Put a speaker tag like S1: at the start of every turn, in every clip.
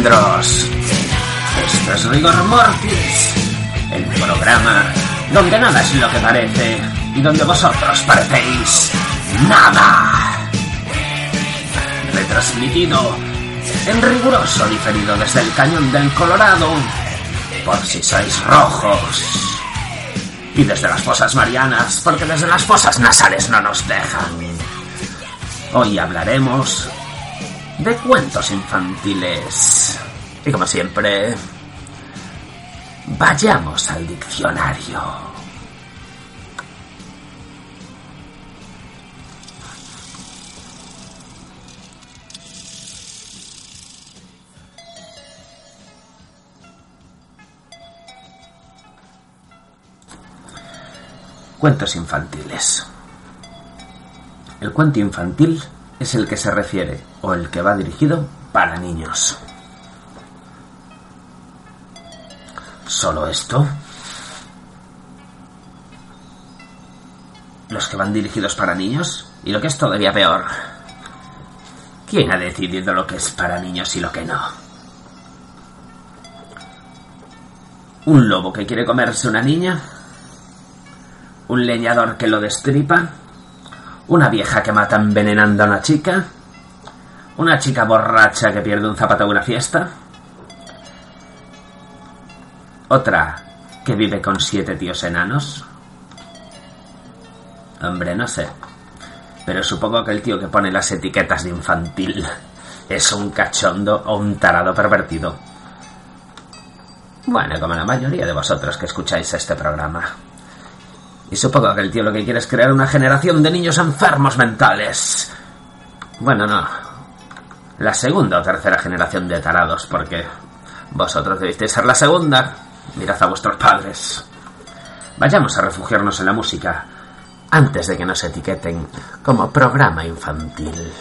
S1: Engendros. Esto es Rigor Mortis, el programa donde nada es lo que parece y donde vosotros parecéis nada. Retransmitido en riguroso diferido desde el cañón del Colorado, por si sois rojos. Y desde las fosas marianas, porque desde las fosas nasales no nos dejan. Hoy hablaremos de cuentos infantiles. Y como siempre, vayamos al diccionario. Cuentos infantiles. El cuento infantil es el que se refiere o el que va dirigido para niños. ¿Solo esto? ¿Los que van dirigidos para niños? Y lo que es todavía peor. ¿Quién ha decidido lo que es para niños y lo que no? ¿Un lobo que quiere comerse una niña? ¿Un leñador que lo destripa? ¿Una vieja que mata envenenando a una chica? ¿Una chica borracha que pierde un zapato en una fiesta? ¿Otra que vive con siete tíos enanos? Hombre, no sé. Pero supongo que el tío que pone las etiquetas de infantil es un cachondo o un tarado pervertido. Bueno, como la mayoría de vosotros que escucháis este programa. Y supongo que el tío lo que quiere es crear una generación de niños enfermos mentales. Bueno, no. La segunda o tercera generación de tarados, porque vosotros debisteis ser la segunda. Mirad a vuestros padres. Vayamos a refugiarnos en la música antes de que nos etiqueten como programa infantil.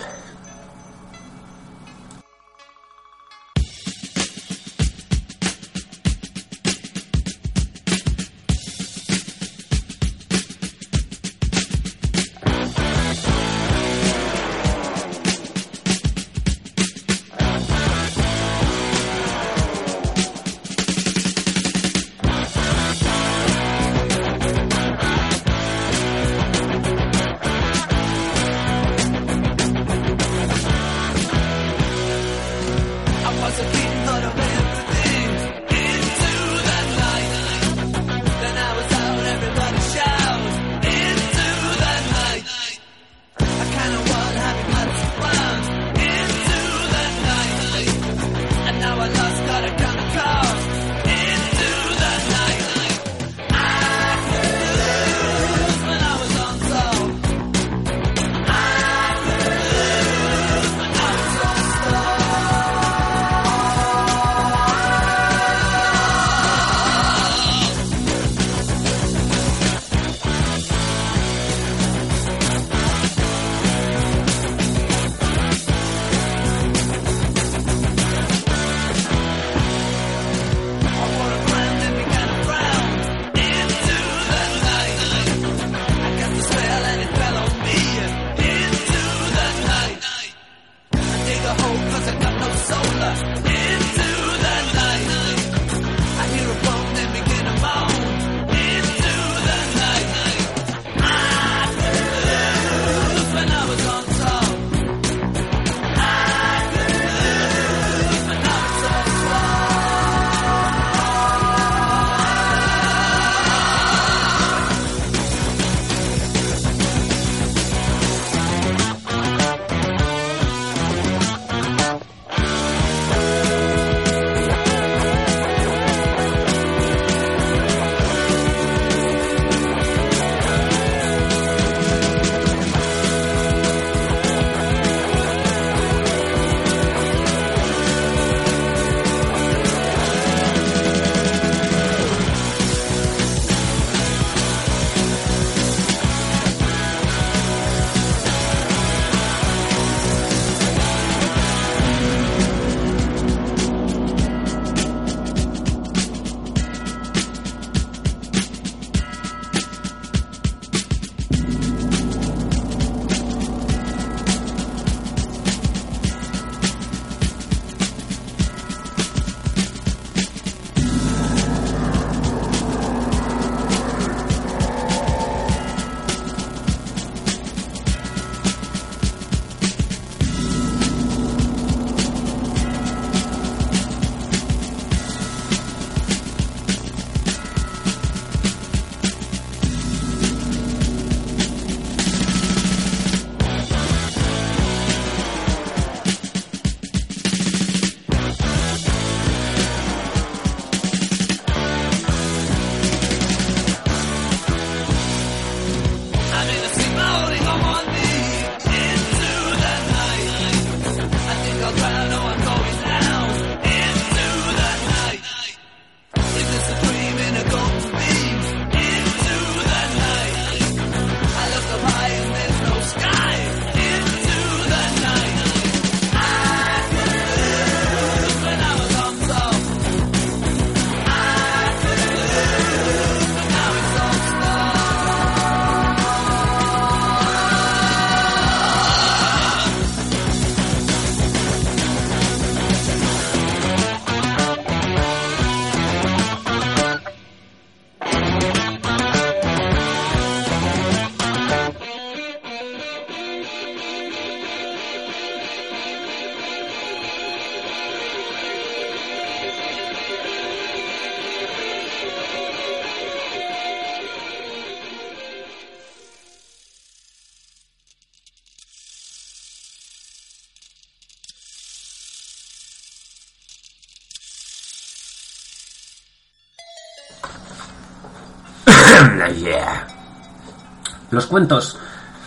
S1: Los cuentos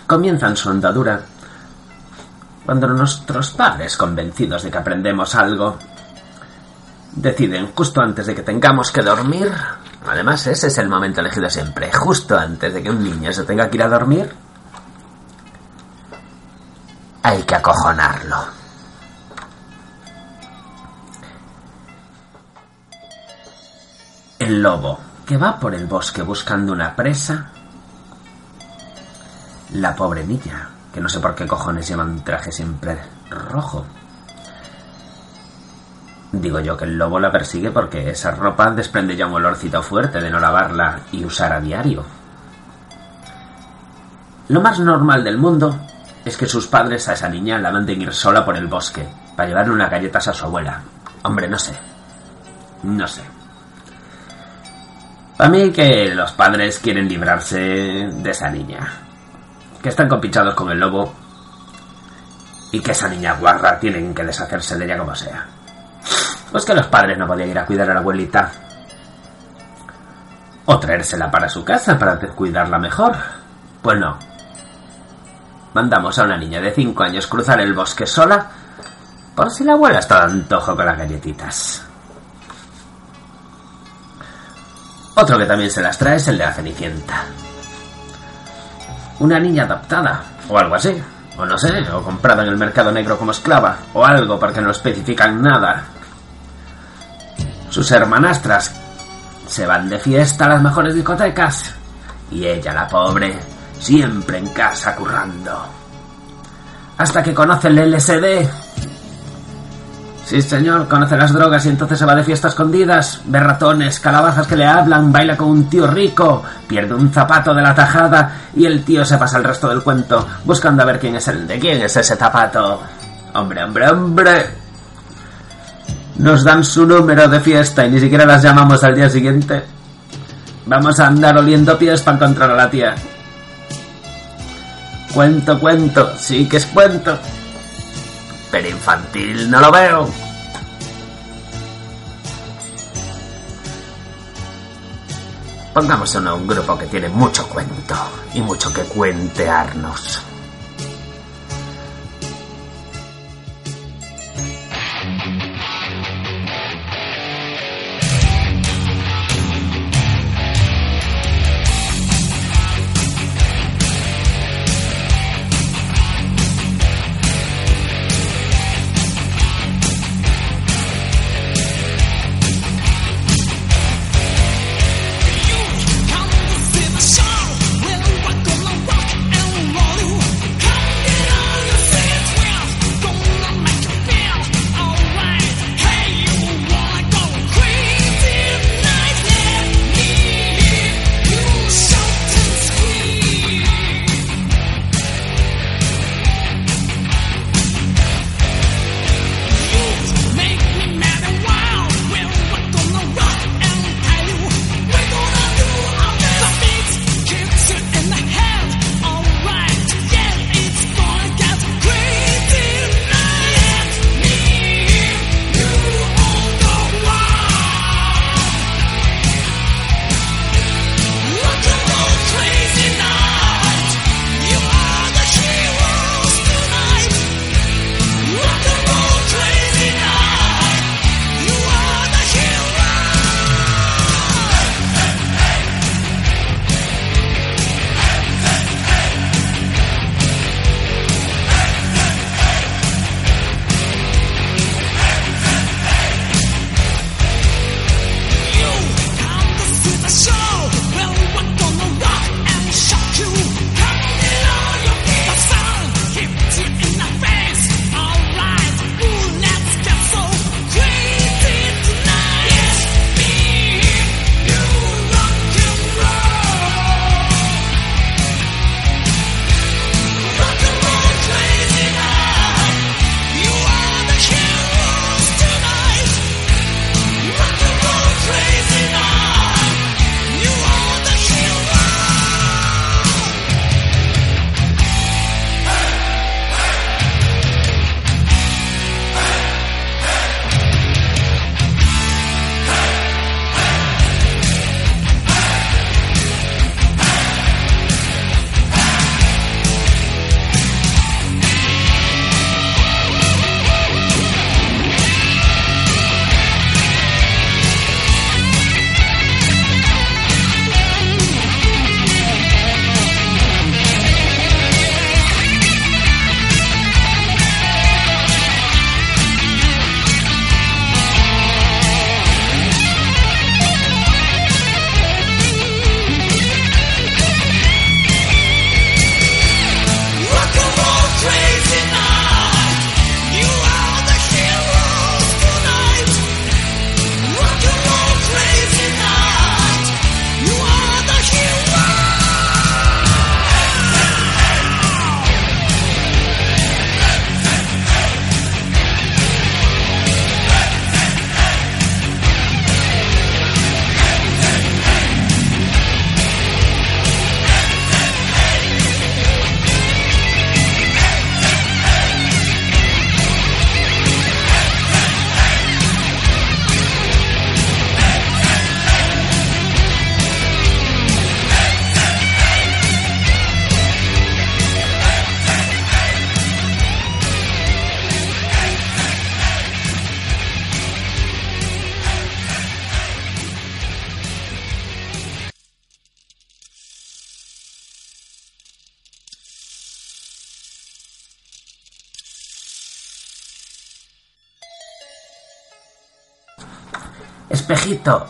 S1: comienzan su andadura cuando nuestros padres, convencidos de que aprendemos algo, deciden justo antes de que tengamos que dormir. Además, ese es el momento elegido siempre, justo antes de que un niño se tenga que ir a dormir. Hay que acojonarlo. El lobo, que va por el bosque buscando una presa. La pobre niña, que no sé por qué cojones lleva un traje siempre rojo. Digo yo que el lobo la persigue porque esa ropa desprende ya un olorcito fuerte de no lavarla y usar a diario. Lo más normal del mundo es que sus padres a esa niña la manden ir sola por el bosque para llevarle unas galletas a su abuela. Hombre, no sé. No sé. Para mí que los padres quieren librarse de esa niña. Que están compinchados con el lobo y que esa niña guarra tienen que deshacerse de ella como sea. Pues que los padres no podían ir a cuidar a la abuelita. O traérsela para su casa para cuidarla mejor. Pues no. Mandamos a una niña de 5 años cruzar el bosque sola por si la abuela está de antojo con las galletitas. Otro que también se las trae es el de la Cenicienta. Una niña adoptada, o algo así, o no sé, o comprada en el mercado negro como esclava, o algo porque no especifican nada. Sus hermanastras se van de fiesta a las mejores discotecas y ella, la pobre, siempre en casa currando. Hasta que conoce el LSD. Sí, señor, conoce las drogas y entonces se va de fiesta escondidas, ve ratones, calabazas que le hablan, baila con un tío rico, pierde un zapato de la tajada y el tío se pasa el resto del cuento buscando a ver quién es el de quién es ese zapato. Hombre, hombre, hombre. Nos dan su número de fiesta y ni siquiera las llamamos al día siguiente. Vamos a andar oliendo pies para encontrar a la tía. Cuento, cuento, sí que es cuento. Pero infantil no lo veo. Pongamos a un grupo que tiene mucho cuento y mucho que cuentearnos.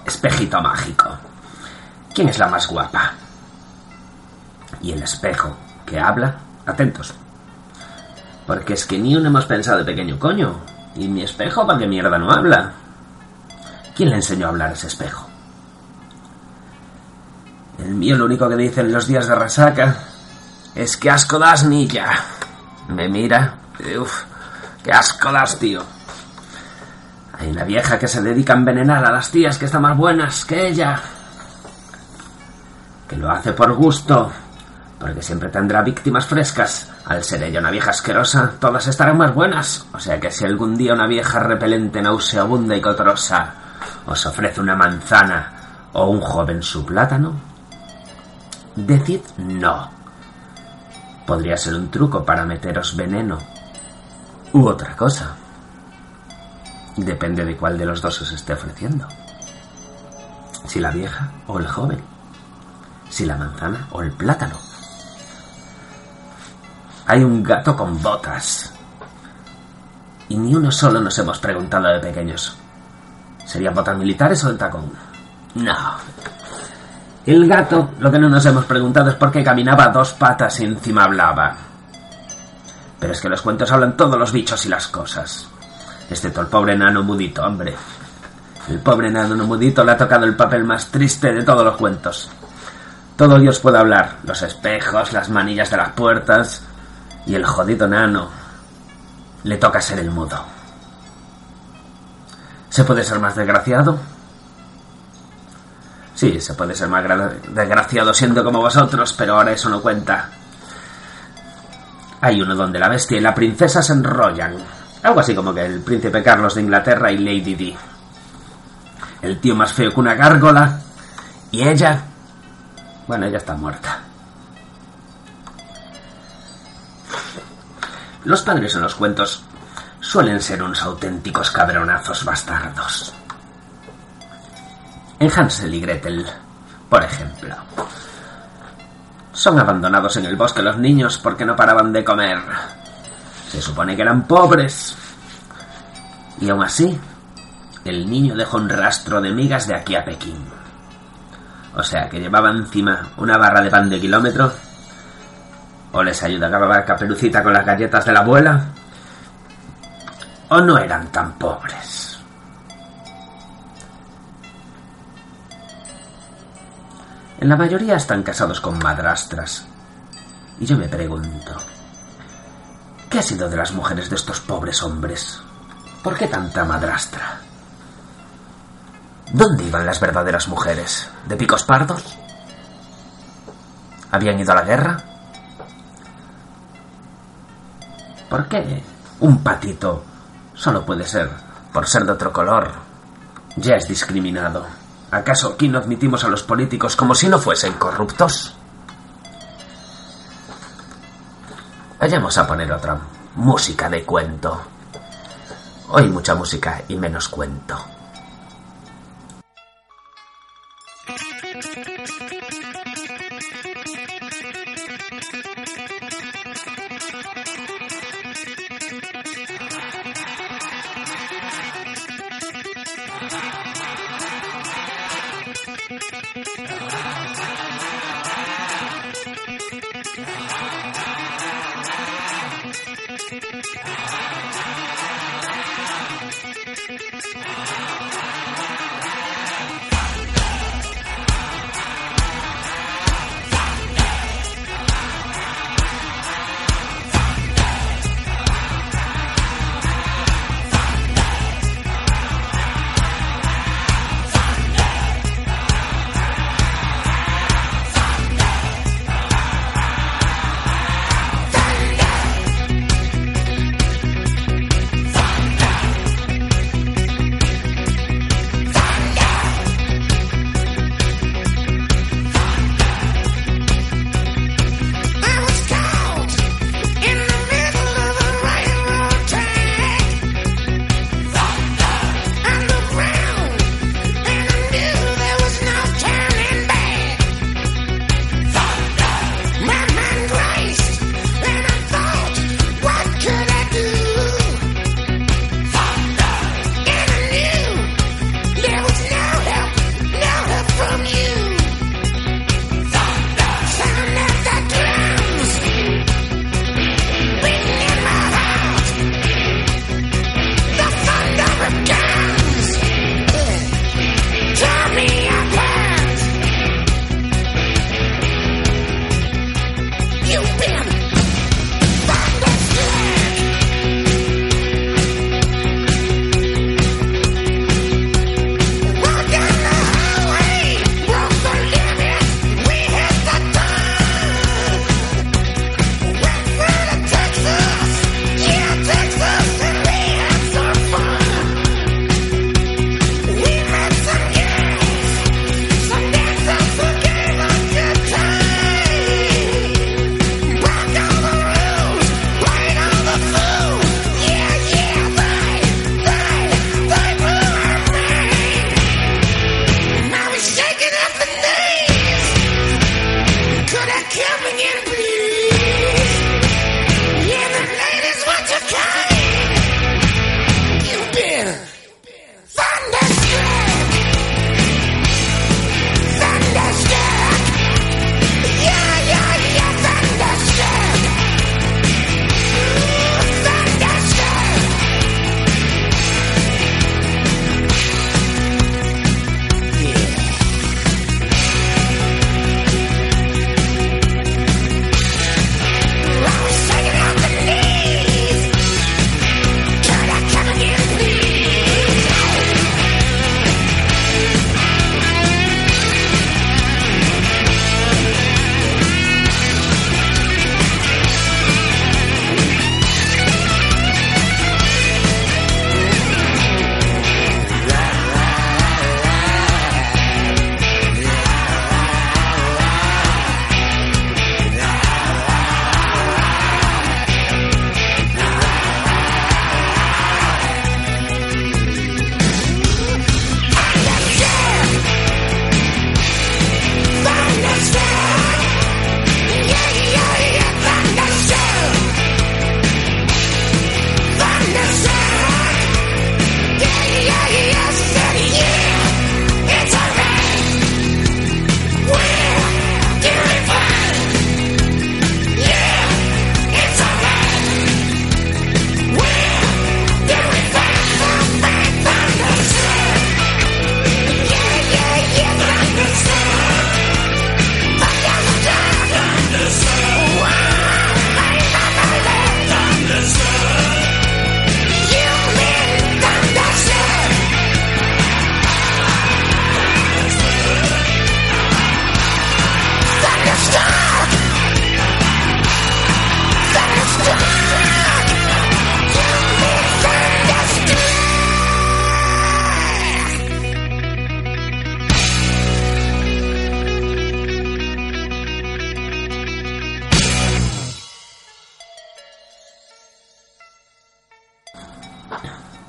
S1: Espejito, mágico. ¿Quién es la más guapa? Y el espejo, que habla, atentos. Porque es que ni uno hemos pensado de pequeño coño. ¿Y mi espejo para qué mierda no habla? ¿Quién le enseñó a hablar ese espejo? El mío lo único que dice en los días de resaca es que asco das, niña. Me mira. Uf, qué asco das, tío. Hay una vieja que se dedica a envenenar a las tías que están más buenas que ella. Que lo hace por gusto. Porque siempre tendrá víctimas frescas. Al ser ella una vieja asquerosa, todas estarán más buenas. O sea que si algún día una vieja repelente, nauseabunda y cotrosa os ofrece una manzana o un joven su plátano, decid no. Podría ser un truco para meteros veneno. U otra cosa. Depende de cuál de los dos os esté ofreciendo. Si la vieja o el joven. Si la manzana o el plátano. Hay un gato con botas. Y ni uno solo nos hemos preguntado de pequeños. ¿Serían botas militares o el tacón? No. El gato, lo que no nos hemos preguntado es por qué caminaba a dos patas y encima hablaba. Pero es que los cuentos hablan todos los bichos y las cosas. Excepto el pobre enano mudito, hombre. El pobre enano mudito le ha tocado el papel más triste de todos los cuentos. Todo Dios puede hablar. Los espejos, las manillas de las puertas. Y el jodido nano le toca ser el mudo. ¿Se puede ser más desgraciado? Sí, se puede ser más desgraciado siendo como vosotros, pero ahora eso no cuenta. Hay uno donde la bestia y la princesa se enrollan. Algo así como que el príncipe Carlos de Inglaterra y Lady Di. El tío más feo que una gárgola. Y ella... Bueno, ella está muerta. Los padres en los cuentos suelen ser unos auténticos cabronazos bastardos. En Hansel y Gretel, por ejemplo. Son abandonados en el bosque los niños porque no paraban de comer. Se supone que eran pobres. Y aún así, el niño dejó un rastro de migas de aquí a Pekín. O sea, que llevaba encima una barra de pan de kilómetro ¿O les ayuda a acabar caperucita con las galletas de la abuela? ¿O no eran tan pobres? En la mayoría están casados con madrastras. Y yo me pregunto, ¿qué ha sido de las mujeres de estos pobres hombres? ¿Por qué tanta madrastra? ¿Dónde iban las verdaderas mujeres? ¿De picos pardos? ¿Habían ido a la guerra? ¿Por qué un patito solo puede ser, por ser de otro color, ya es discriminado? ¿Acaso aquí no admitimos a los políticos como si no fuesen corruptos? Vayamos a poner otra música de cuento. Hoy mucha música y menos cuento.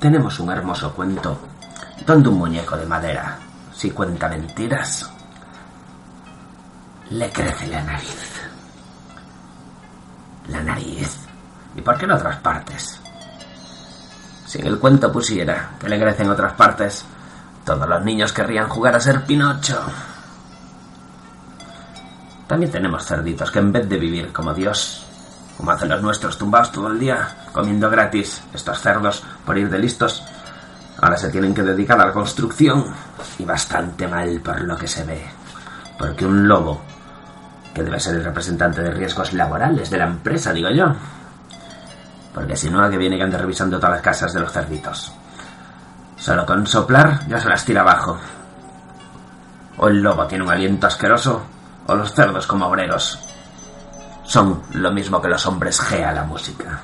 S1: Tenemos un hermoso cuento donde un muñeco de madera, si cuenta mentiras, le crece la nariz. La nariz. ¿Y por qué en otras partes? Si en el cuento pusiera que le crece en otras partes, todos los niños querrían jugar a ser Pinocho. También tenemos cerditos que en vez de vivir como Dios, como hacen los nuestros tumbados todo el día, comiendo gratis, estos cerdos, por ir de listos, ahora se tienen que dedicar a la construcción y bastante mal por lo que se ve. Porque un lobo, que debe ser el representante de riesgos laborales de la empresa, digo yo. Porque si no, a que viene que ande revisando todas las casas de los cerditos. Solo con soplar ya se las tira abajo. O el lobo tiene un aliento asqueroso, o los cerdos como obreros. Son lo mismo que los hombres G a la música.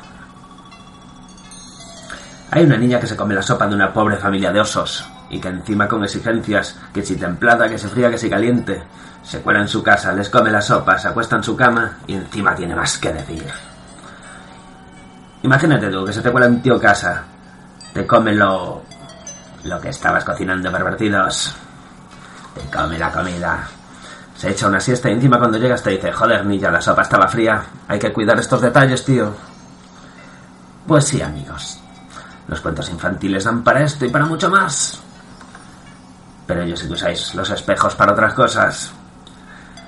S1: Hay una niña que se come la sopa de una pobre familia de osos y que encima con exigencias, que si templada, que se fría, que si caliente, se cuela en su casa, les come la sopa, se acuesta en su cama y encima tiene más que decir. Imagínate tú que se te cuela en tío casa, te come lo... lo que estabas cocinando, pervertidos. Te come la comida. Se echa una siesta y encima cuando llegas te dice, joder, niña, la sopa estaba fría. Hay que cuidar estos detalles, tío. Pues sí, amigos. Los cuentos infantiles dan para esto y para mucho más. Pero yo sé que usáis los espejos para otras cosas.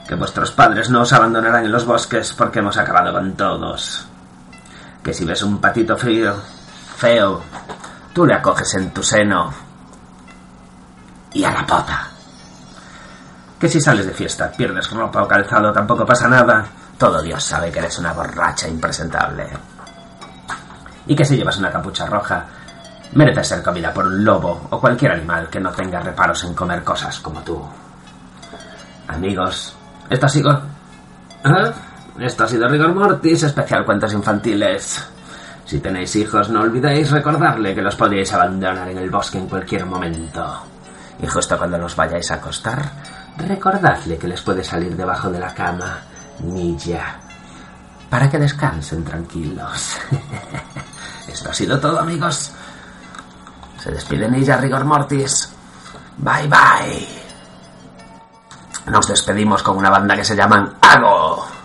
S1: Que vuestros padres no os abandonarán en los bosques porque hemos acabado con todos. Que si ves un patito frío, feo, tú le acoges en tu seno. Y a la pota. Que si sales de fiesta, pierdes ropa o calzado, tampoco pasa nada. Todo Dios sabe que eres una borracha impresentable y que si llevas una capucha roja, mereces ser comida por un lobo o cualquier animal que no tenga reparos en comer cosas como tú. Amigos, esto ha sido... ¿Eh? Esto ha sido Rigor Mortis, especial cuentos infantiles. Si tenéis hijos, no olvidéis recordarle que los podéis abandonar en el bosque en cualquier momento. Y justo cuando los vayáis a acostar, recordadle que les puede salir debajo de la cama, Nilla, para que descansen tranquilos. Esto ha sido todo, amigos. Se despide Nilla Rigor Mortis. Bye bye. Nos despedimos con una banda que se llaman Ago.